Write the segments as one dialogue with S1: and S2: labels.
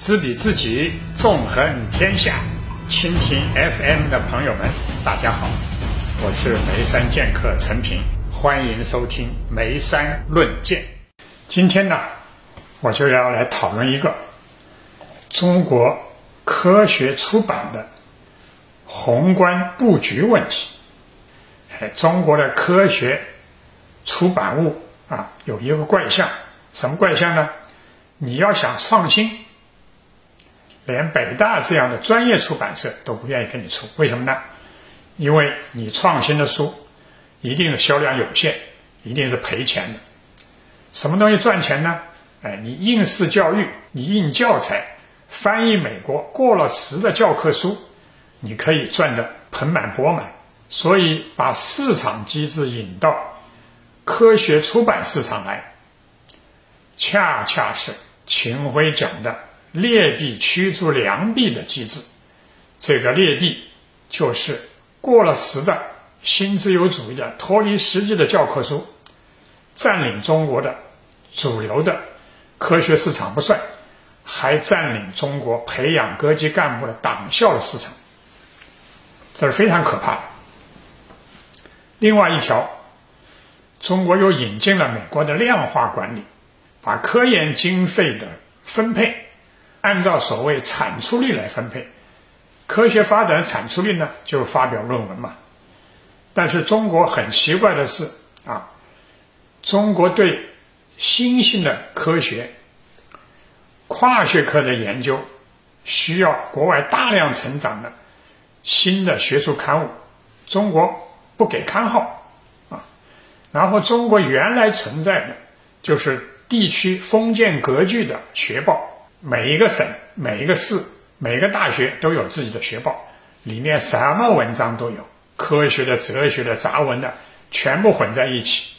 S1: 知彼知己，纵横天下。蜻蜓 FM 的朋友们，大家好，我是眉山剑客陈平，欢迎收听《眉山论剑》。今天呢，我就要来讨论一个中国科学出版的宏观布局问题。哎，中国的科学出版物啊，有一个怪象，什么怪象呢？你要想创新。连北大这样的专业出版社都不愿意跟你出，为什么呢？因为你创新的书一定是销量有限，一定是赔钱的。什么东西赚钱呢？哎，你应试教育，你印教材，翻译美国过了时的教科书，你可以赚得盆满钵满。所以把市场机制引到科学出版市场来，恰恰是秦晖讲的。劣币驱逐良币的机制，这个劣币就是过了时的新自由主义的脱离实际的教科书，占领中国的主流的科学市场不算，还占领中国培养各级干部的党校的市场，这是非常可怕的。另外一条，中国又引进了美国的量化管理，把科研经费的分配。按照所谓产出率来分配，科学发展的产出率呢，就发表论文嘛。但是中国很奇怪的是啊，中国对新兴的科学、跨学科的研究，需要国外大量成长的新的学术刊物，中国不给刊号啊。然后中国原来存在的就是地区封建格局的学报。每一个省、每一个市、每个大学都有自己的学报，里面什么文章都有，科学的、哲学的、杂文的，全部混在一起。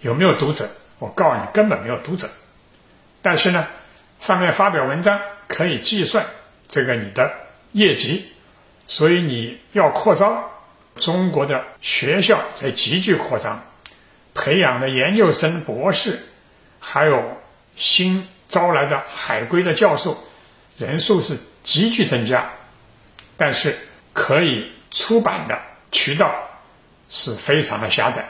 S1: 有没有读者？我告诉你，根本没有读者。但是呢，上面发表文章可以计算这个你的业绩，所以你要扩招。中国的学校在急剧扩张，培养的研究生、博士，还有新。招来的海归的教授人数是急剧增加，但是可以出版的渠道是非常的狭窄，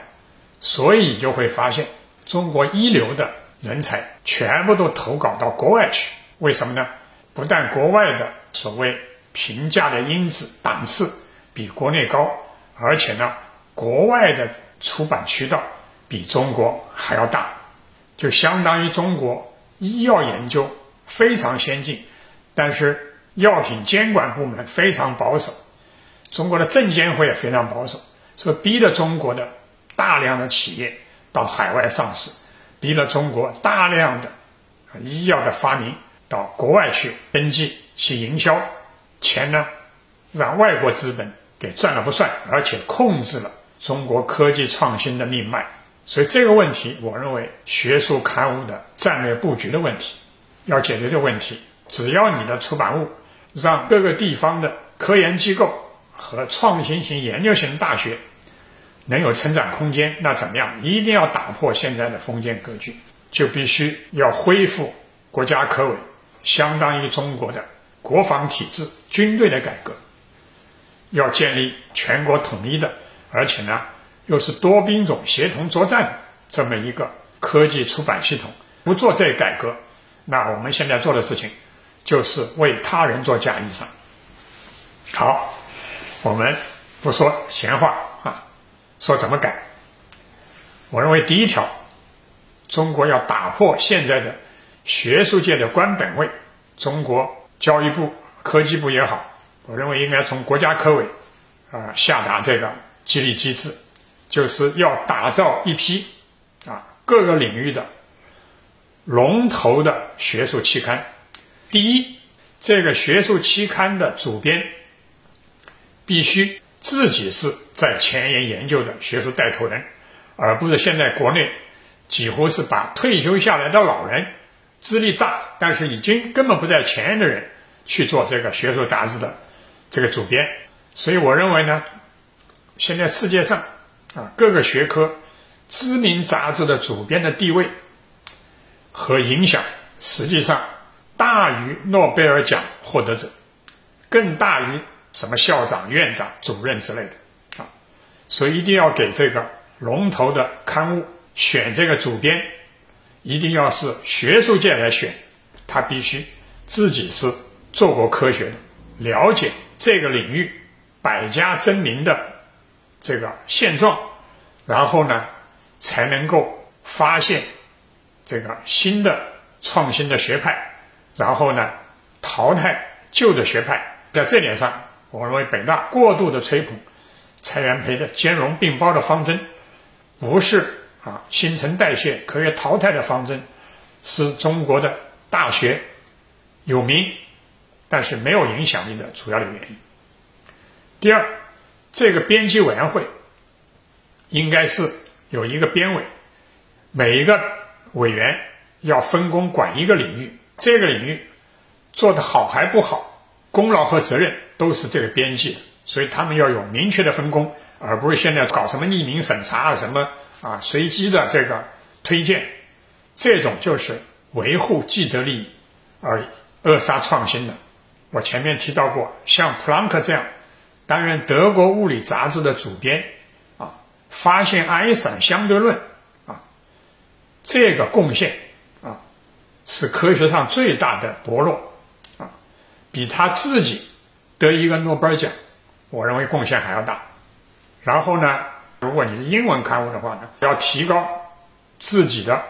S1: 所以你就会发现中国一流的人才全部都投稿到国外去。为什么呢？不但国外的所谓评价的因子档次比国内高，而且呢，国外的出版渠道比中国还要大，就相当于中国。医药研究非常先进，但是药品监管部门非常保守，中国的证监会也非常保守，所以逼着中国的大量的企业到海外上市，逼了中国大量的医药的发明到国外去登记去营销，钱呢让外国资本给赚了不算，而且控制了中国科技创新的命脉。所以这个问题，我认为学术刊物的战略布局的问题，要解决这个问题，只要你的出版物让各个地方的科研机构和创新型研究型大学能有成长空间，那怎么样？一定要打破现在的封建格局，就必须要恢复国家科委，相当于中国的国防体制、军队的改革，要建立全国统一的，而且呢。又是多兵种协同作战的这么一个科技出版系统，不做这改革，那我们现在做的事情就是为他人做嫁衣裳。好，我们不说闲话啊，说怎么改。我认为第一条，中国要打破现在的学术界的官本位，中国教育部、科技部也好，我认为应该从国家科委啊下达这个激励机制。就是要打造一批啊各个领域的龙头的学术期刊。第一，这个学术期刊的主编必须自己是在前沿研究的学术带头人，而不是现在国内几乎是把退休下来的老人、资历大但是已经根本不在前沿的人去做这个学术杂志的这个主编。所以，我认为呢，现在世界上。啊，各个学科知名杂志的主编的地位和影响，实际上大于诺贝尔奖获得者，更大于什么校长、院长、主任之类的啊。所以一定要给这个龙头的刊物选这个主编，一定要是学术界来选，他必须自己是做过科学的，了解这个领域百家争鸣的这个现状，然后呢，才能够发现这个新的创新的学派，然后呢，淘汰旧的学派。在这点上，我认为北大过度的吹捧蔡元培的兼容并包的方针，不是啊新陈代谢、科学淘汰的方针，是中国的大学有名但是没有影响力的主要的原因。第二，这个编辑委员会应该是有一个编委，每一个委员要分工管一个领域，这个领域做得好还不好，功劳和责任都是这个编辑的，所以他们要有明确的分工，而不是现在搞什么匿名审查啊、什么啊随机的这个推荐，这种就是维护既得利益而扼杀创新的。我前面提到过，像普朗克这样担任德国物理杂志的主编，啊，发现爱因斯坦相对论，啊，这个贡献，啊，是科学上最大的伯乐，啊，比他自己得一个诺贝尔奖，我认为贡献还要大。然后呢，如果你是英文刊物的话呢，要提高自己的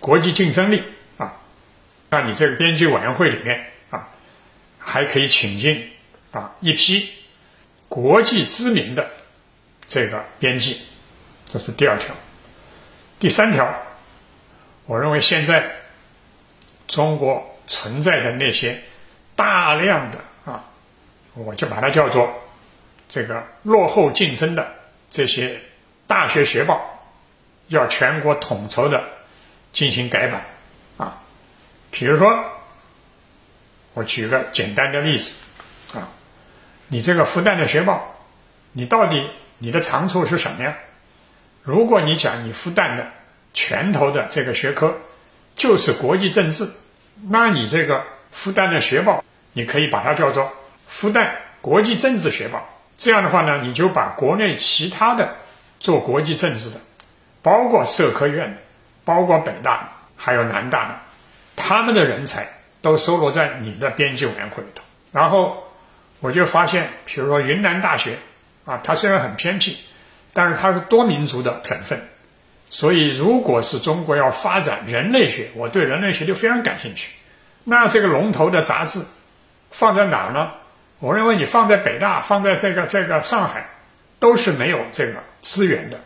S1: 国际竞争力，啊，那你这个编辑委员会里面啊。还可以请进啊一批国际知名的这个编辑，这是第二条。第三条，我认为现在中国存在的那些大量的啊，我就把它叫做这个落后竞争的这些大学学报，要全国统筹的进行改版啊，比如说。我举个简单的例子，你这个复旦的学报，你到底你的长处是什么呀？如果你讲你复旦的拳头的这个学科就是国际政治，那你这个复旦的学报，你可以把它叫做复旦国际政治学报。这样的话呢，你就把国内其他的做国际政治的，包括社科院的，包括北大还有南大的，他们的人才。都收罗在你的编辑委员会里头，然后我就发现，比如说云南大学啊，它虽然很偏僻，但是它是多民族的省份，所以如果是中国要发展人类学，我对人类学就非常感兴趣。那这个龙头的杂志放在哪儿呢？我认为你放在北大，放在这个这个上海，都是没有这个资源的。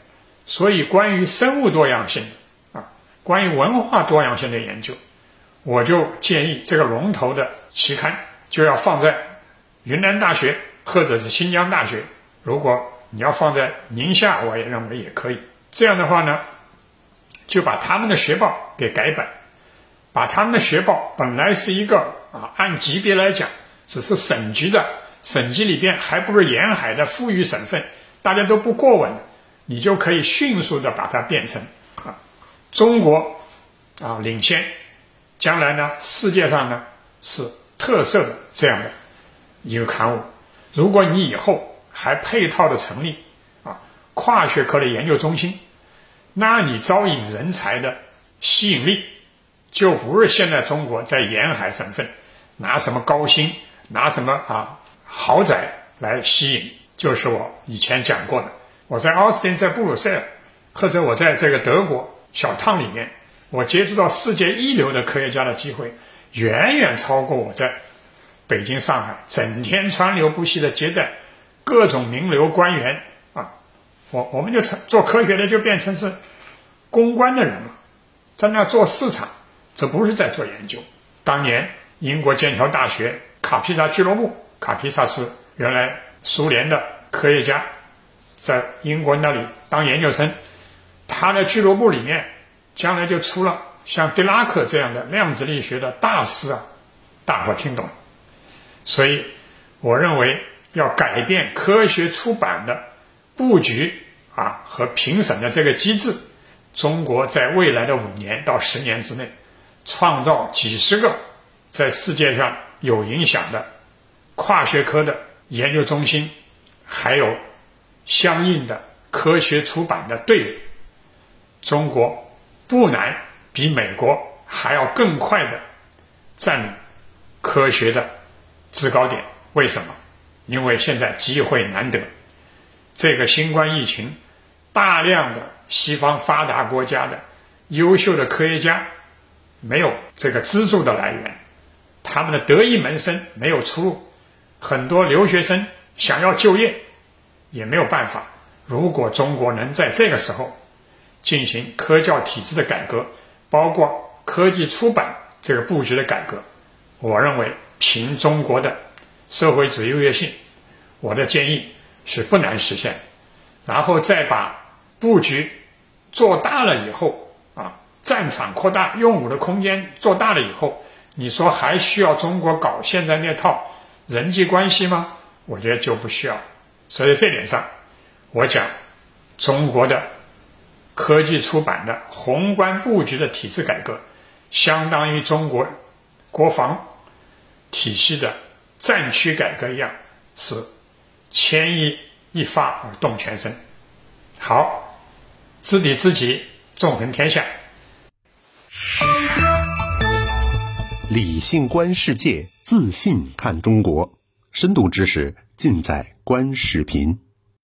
S1: 所以关于生物多样性啊，关于文化多样性的研究。我就建议这个龙头的期刊就要放在云南大学或者是新疆大学。如果你要放在宁夏，我也认为也可以。这样的话呢，就把他们的学报给改版，把他们的学报本来是一个啊，按级别来讲只是省级的，省级里边还不如沿海的富裕省份，大家都不过问，你就可以迅速的把它变成啊，中国啊领先。将来呢，世界上呢是特色的这样的一个刊物。如果你以后还配套的成立啊跨学科的研究中心，那你招引人才的吸引力就不是现在中国在沿海省份拿什么高薪、拿什么啊豪宅来吸引。就是我以前讲过的，我在奥斯汀、在布鲁塞尔，或者我在这个德国小烫里面。我接触到世界一流的科学家的机会，远远超过我在北京、上海整天川流不息的接待各种名流官员啊！我我们就成做科学的就变成是公关的人了，在那做市场，这不是在做研究。当年英国剑桥大学卡皮萨俱乐部，卡皮萨是原来苏联的科学家，在英国那里当研究生，他的俱乐部里面。将来就出了像狄拉克这样的量子力学的大师啊，大伙听懂。所以，我认为要改变科学出版的布局啊和评审的这个机制。中国在未来的五年到十年之内，创造几十个在世界上有影响的跨学科的研究中心，还有相应的科学出版的队伍，中国不难比美国还要更快的占领科学的制高点。为什么？因为现在机会难得，这个新冠疫情，大量的西方发达国家的优秀的科学家没有这个资助的来源。他们的得意门生没有出路，很多留学生想要就业也没有办法。如果中国能在这个时候进行科教体制的改革，包括科技出版这个布局的改革，我认为凭中国的社会主义优越性，我的建议是不难实现。然后再把布局做大了以后啊，战场扩大，用武的空间做大了以后。你说还需要中国搞现在那套人际关系吗？我觉得就不需要。所以这点上，我讲中国的科技出版的宏观布局的体制改革，相当于中国国防体系的战区改革一样，是牵一一发而动全身。好，知彼知己，纵横天下。
S2: 理性观世界，自信看中国，深度知识尽在观视频。